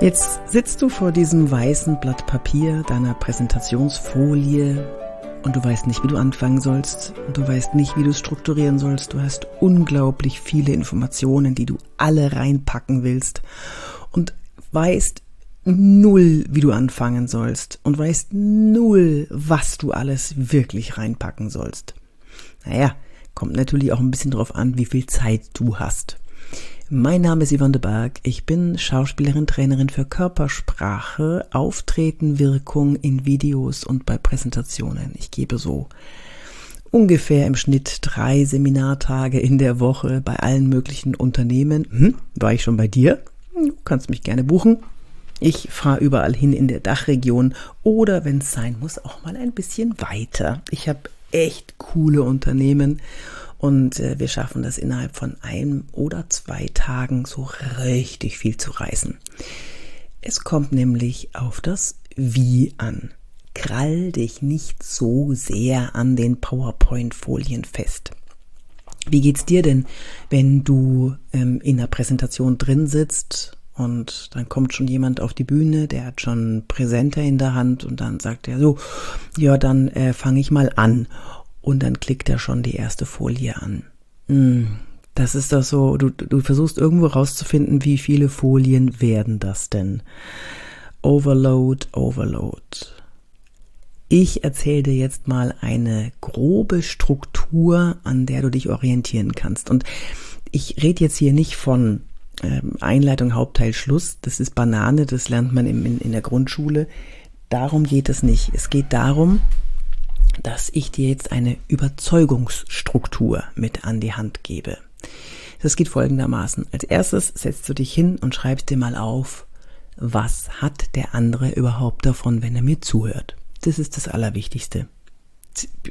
Jetzt sitzt du vor diesem weißen Blatt Papier deiner Präsentationsfolie und du weißt nicht, wie du anfangen sollst und du weißt nicht, wie du es strukturieren sollst. Du hast unglaublich viele Informationen, die du alle reinpacken willst und weißt null, wie du anfangen sollst und weißt null, was du alles wirklich reinpacken sollst. Naja, kommt natürlich auch ein bisschen drauf an, wie viel Zeit du hast. Mein Name ist Yvonne de Berg. Ich bin Schauspielerin, Trainerin für Körpersprache, Auftreten, Wirkung in Videos und bei Präsentationen. Ich gebe so ungefähr im Schnitt drei Seminartage in der Woche bei allen möglichen Unternehmen. Hm, war ich schon bei dir? Du kannst mich gerne buchen. Ich fahre überall hin in der Dachregion oder, wenn es sein muss, auch mal ein bisschen weiter. Ich habe echt coole Unternehmen und äh, wir schaffen das innerhalb von einem oder zwei Tagen so richtig viel zu reißen. Es kommt nämlich auf das Wie an. Krall dich nicht so sehr an den PowerPoint-Folien fest. Wie geht's dir denn, wenn du ähm, in der Präsentation drin sitzt und dann kommt schon jemand auf die Bühne, der hat schon Präsenter in der Hand und dann sagt er so, ja, dann äh, fange ich mal an und dann klickt er schon die erste Folie an. Hm, das ist doch so, du, du versuchst irgendwo rauszufinden, wie viele Folien werden das denn? Overload, Overload. Ich erzähle dir jetzt mal eine grobe Struktur, an der du dich orientieren kannst. Und ich rede jetzt hier nicht von ähm, Einleitung, Hauptteil, Schluss. Das ist Banane, das lernt man in, in, in der Grundschule. Darum geht es nicht. Es geht darum, dass ich dir jetzt eine Überzeugungsstruktur mit an die Hand gebe. Das geht folgendermaßen. Als erstes setzt du dich hin und schreibst dir mal auf, was hat der andere überhaupt davon, wenn er mir zuhört. Das ist das Allerwichtigste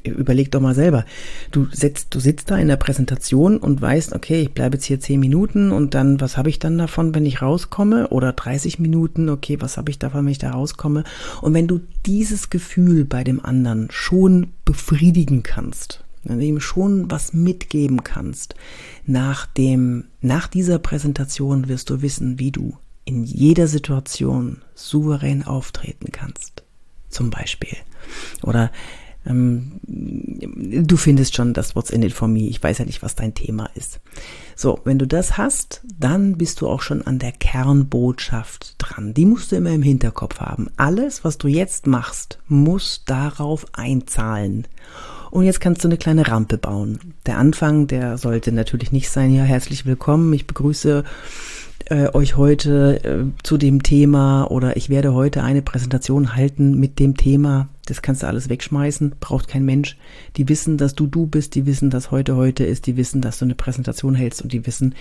überleg doch mal selber. Du sitzt, du sitzt da in der Präsentation und weißt, okay, ich bleibe jetzt hier zehn Minuten und dann, was habe ich dann davon, wenn ich rauskomme? Oder 30 Minuten, okay, was habe ich davon, wenn ich da rauskomme? Und wenn du dieses Gefühl bei dem anderen schon befriedigen kannst, wenn du ihm schon was mitgeben kannst, nach dem, nach dieser Präsentation wirst du wissen, wie du in jeder Situation souverän auftreten kannst. Zum Beispiel. Oder ähm, du findest schon das What's in it for me. Ich weiß ja nicht, was dein Thema ist. So, wenn du das hast, dann bist du auch schon an der Kernbotschaft dran. Die musst du immer im Hinterkopf haben. Alles, was du jetzt machst, muss darauf einzahlen. Und jetzt kannst du eine kleine Rampe bauen. Der Anfang, der sollte natürlich nicht sein, ja, herzlich willkommen. Ich begrüße äh, euch heute äh, zu dem Thema oder ich werde heute eine Präsentation halten mit dem Thema. Das kannst du alles wegschmeißen, braucht kein Mensch. Die wissen, dass du du bist, die wissen, dass heute heute ist, die wissen, dass du eine Präsentation hältst und die wissen,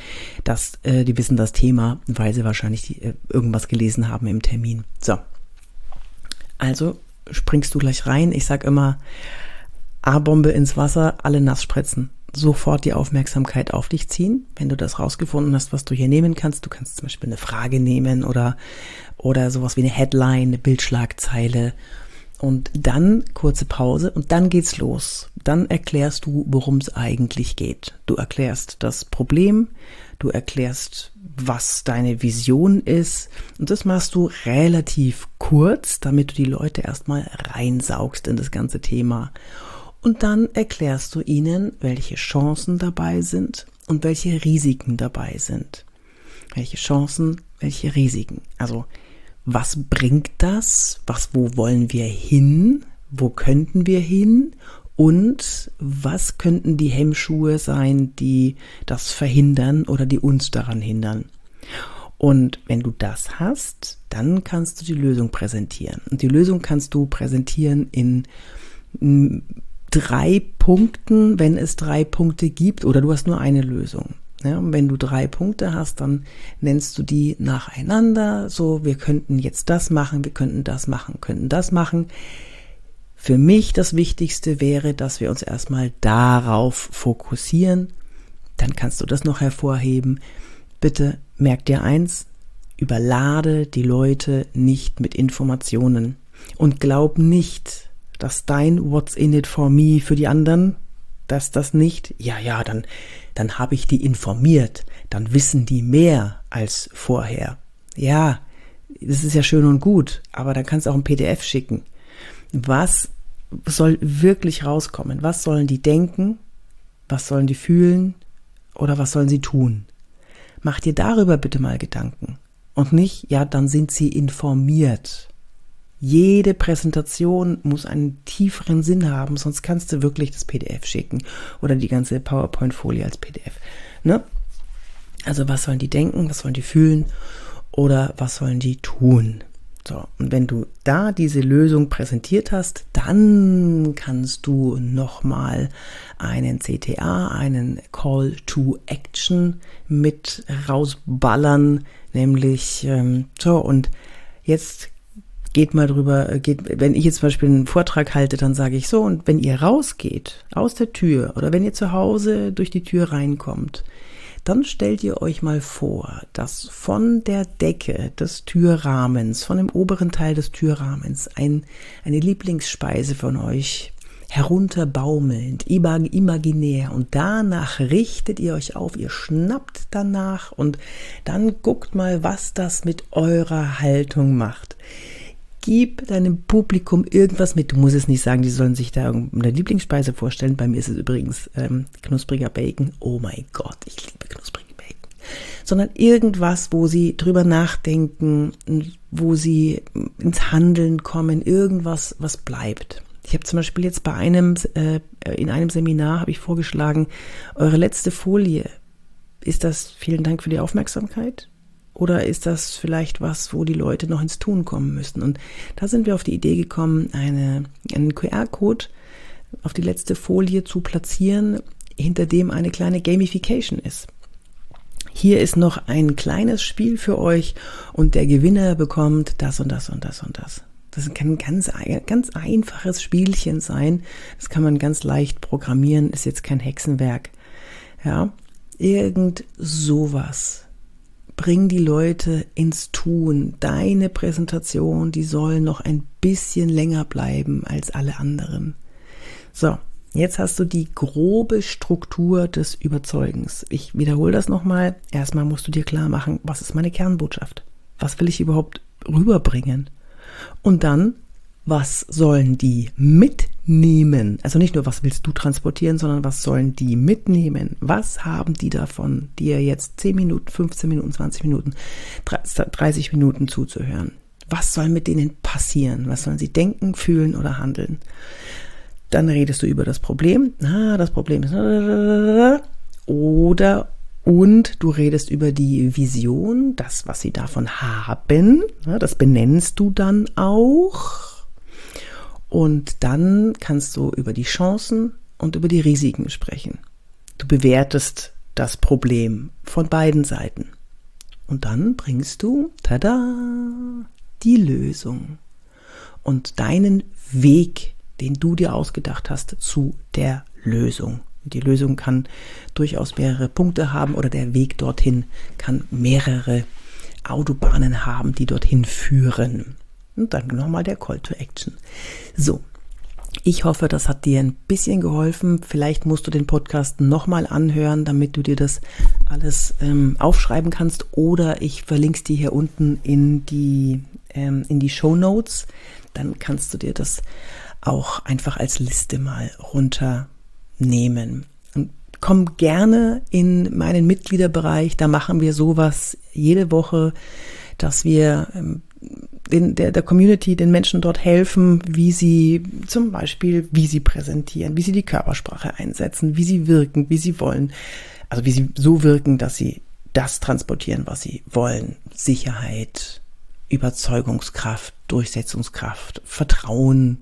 dass äh, die wissen das Thema, weil sie wahrscheinlich die, äh, irgendwas gelesen haben im Termin. So. Also springst du gleich rein. Ich sag immer A-Bombe ins Wasser, alle nass spritzen sofort die Aufmerksamkeit auf dich ziehen, wenn du das rausgefunden hast, was du hier nehmen kannst. Du kannst zum Beispiel eine Frage nehmen oder, oder sowas wie eine Headline, eine Bildschlagzeile. Und dann kurze Pause und dann geht's los. Dann erklärst du, worum es eigentlich geht. Du erklärst das Problem, du erklärst, was deine Vision ist. Und das machst du relativ kurz, damit du die Leute erstmal reinsaugst in das ganze Thema. Und dann erklärst du ihnen, welche Chancen dabei sind und welche Risiken dabei sind. Welche Chancen, welche Risiken. Also, was bringt das? Was, wo wollen wir hin? Wo könnten wir hin? Und was könnten die Hemmschuhe sein, die das verhindern oder die uns daran hindern? Und wenn du das hast, dann kannst du die Lösung präsentieren. Und die Lösung kannst du präsentieren in drei Punkten, wenn es drei Punkte gibt, oder du hast nur eine Lösung. Ja, und wenn du drei Punkte hast, dann nennst du die nacheinander. So, wir könnten jetzt das machen, wir könnten das machen, könnten das machen. Für mich das Wichtigste wäre, dass wir uns erstmal darauf fokussieren. Dann kannst du das noch hervorheben. Bitte merk dir eins, überlade die Leute nicht mit Informationen und glaub nicht, dass dein What's in it for me für die anderen, dass das nicht, ja, ja, dann, dann habe ich die informiert, dann wissen die mehr als vorher. Ja, das ist ja schön und gut, aber dann kannst du auch ein PDF schicken. Was soll wirklich rauskommen? Was sollen die denken? Was sollen die fühlen? Oder was sollen sie tun? Mach dir darüber bitte mal Gedanken. Und nicht, ja, dann sind sie informiert. Jede Präsentation muss einen tieferen Sinn haben, sonst kannst du wirklich das PDF schicken oder die ganze PowerPoint-Folie als PDF. Ne? Also was sollen die denken, was sollen die fühlen oder was sollen die tun? So, und wenn du da diese Lösung präsentiert hast, dann kannst du nochmal einen CTA, einen Call to Action mit rausballern, nämlich ähm, so und jetzt geht mal drüber, äh, geht, wenn ich jetzt zum Beispiel einen Vortrag halte, dann sage ich so, und wenn ihr rausgeht aus der Tür oder wenn ihr zu Hause durch die Tür reinkommt, dann stellt ihr euch mal vor, dass von der Decke des Türrahmens, von dem oberen Teil des Türrahmens, ein, eine Lieblingsspeise von euch herunterbaumelnd, imaginär und danach richtet ihr euch auf, ihr schnappt danach und dann guckt mal, was das mit eurer Haltung macht gib deinem Publikum irgendwas mit. Du musst es nicht sagen, die sollen sich da eine Lieblingsspeise vorstellen. Bei mir ist es übrigens ähm, knuspriger Bacon. Oh mein Gott, ich liebe knusprigen Bacon. Sondern irgendwas, wo sie drüber nachdenken, wo sie ins Handeln kommen, irgendwas, was bleibt. Ich habe zum Beispiel jetzt bei einem, äh, in einem Seminar habe ich vorgeschlagen, eure letzte Folie. Ist das, vielen Dank für die Aufmerksamkeit? Oder ist das vielleicht was, wo die Leute noch ins Tun kommen müssen? Und da sind wir auf die Idee gekommen, eine, einen QR-Code auf die letzte Folie zu platzieren, hinter dem eine kleine Gamification ist. Hier ist noch ein kleines Spiel für euch und der Gewinner bekommt das und das und das und das. Das kann ein ganz, ganz einfaches Spielchen sein. Das kann man ganz leicht programmieren, ist jetzt kein Hexenwerk. Ja, irgend sowas bring die Leute ins Tun. Deine Präsentation, die soll noch ein bisschen länger bleiben als alle anderen. So, jetzt hast du die grobe Struktur des Überzeugens. Ich wiederhole das nochmal. Erstmal musst du dir klar machen, was ist meine Kernbotschaft? Was will ich überhaupt rüberbringen? Und dann was sollen die mitnehmen? Also nicht nur, was willst du transportieren, sondern was sollen die mitnehmen? Was haben die davon, dir jetzt 10 Minuten, 15 Minuten, 20 Minuten, 30 Minuten zuzuhören? Was soll mit denen passieren? Was sollen sie denken, fühlen oder handeln? Dann redest du über das Problem. Ah, das Problem ist. Oder und du redest über die Vision, das, was sie davon haben. Das benennst du dann auch. Und dann kannst du über die Chancen und über die Risiken sprechen. Du bewertest das Problem von beiden Seiten. Und dann bringst du, tada, die Lösung und deinen Weg, den du dir ausgedacht hast, zu der Lösung. Die Lösung kann durchaus mehrere Punkte haben oder der Weg dorthin kann mehrere Autobahnen haben, die dorthin führen. Und dann nochmal der Call to Action. So. Ich hoffe, das hat dir ein bisschen geholfen. Vielleicht musst du den Podcast nochmal anhören, damit du dir das alles ähm, aufschreiben kannst. Oder ich verlinke es dir hier unten in die, ähm, in die Show Notes. Dann kannst du dir das auch einfach als Liste mal runternehmen. Und komm gerne in meinen Mitgliederbereich. Da machen wir sowas jede Woche, dass wir ähm, den, der, der Community, den Menschen dort helfen, wie sie zum Beispiel, wie sie präsentieren, wie sie die Körpersprache einsetzen, wie sie wirken, wie sie wollen. Also wie sie so wirken, dass sie das transportieren, was sie wollen. Sicherheit, Überzeugungskraft, Durchsetzungskraft, Vertrauen,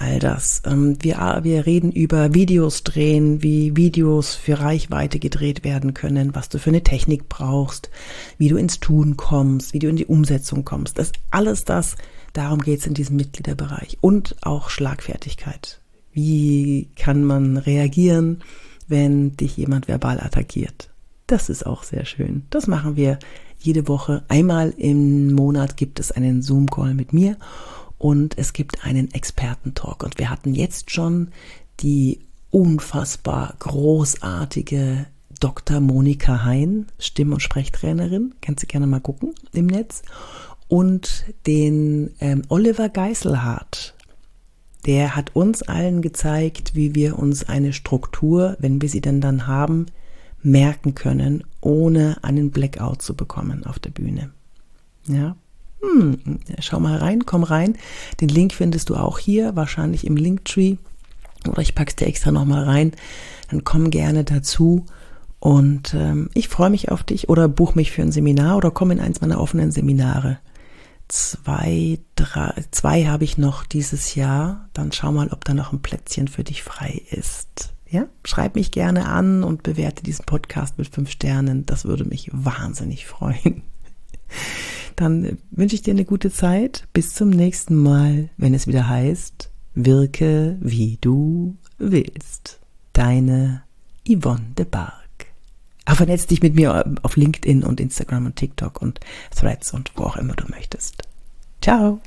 all das. Ähm, wir, wir reden über Videos drehen, wie Videos für Reichweite gedreht werden können, was du für eine Technik brauchst, wie du ins Tun kommst, wie du in die Umsetzung kommst. Das alles das, darum geht's in diesem Mitgliederbereich. Und auch Schlagfertigkeit. Wie kann man reagieren, wenn dich jemand verbal attackiert? Das ist auch sehr schön. Das machen wir jede Woche. Einmal im Monat gibt es einen Zoom-Call mit mir und es gibt einen Expertentalk. Und wir hatten jetzt schon die unfassbar großartige Dr. Monika Hein, Stimm- und Sprechtrainerin. Kannst du gerne mal gucken im Netz. und den ähm, Oliver Geiselhardt. Der hat uns allen gezeigt, wie wir uns eine Struktur, wenn wir sie denn dann haben, merken können, ohne einen Blackout zu bekommen auf der Bühne. Ja. Hm, schau mal rein, komm rein. Den Link findest du auch hier, wahrscheinlich im Linktree. Oder ich pack's dir extra nochmal rein. Dann komm gerne dazu. Und ähm, ich freue mich auf dich oder buch mich für ein Seminar oder komm in eins meiner offenen Seminare. Zwei, drei, zwei habe ich noch dieses Jahr. Dann schau mal, ob da noch ein Plätzchen für dich frei ist. Ja, schreib mich gerne an und bewerte diesen Podcast mit fünf Sternen. Das würde mich wahnsinnig freuen. Dann wünsche ich dir eine gute Zeit. Bis zum nächsten Mal, wenn es wieder heißt, wirke wie du willst. Deine Yvonne de Barg. Vernetz dich mit mir auf LinkedIn und Instagram und TikTok und Threads und wo auch immer du möchtest. Ciao!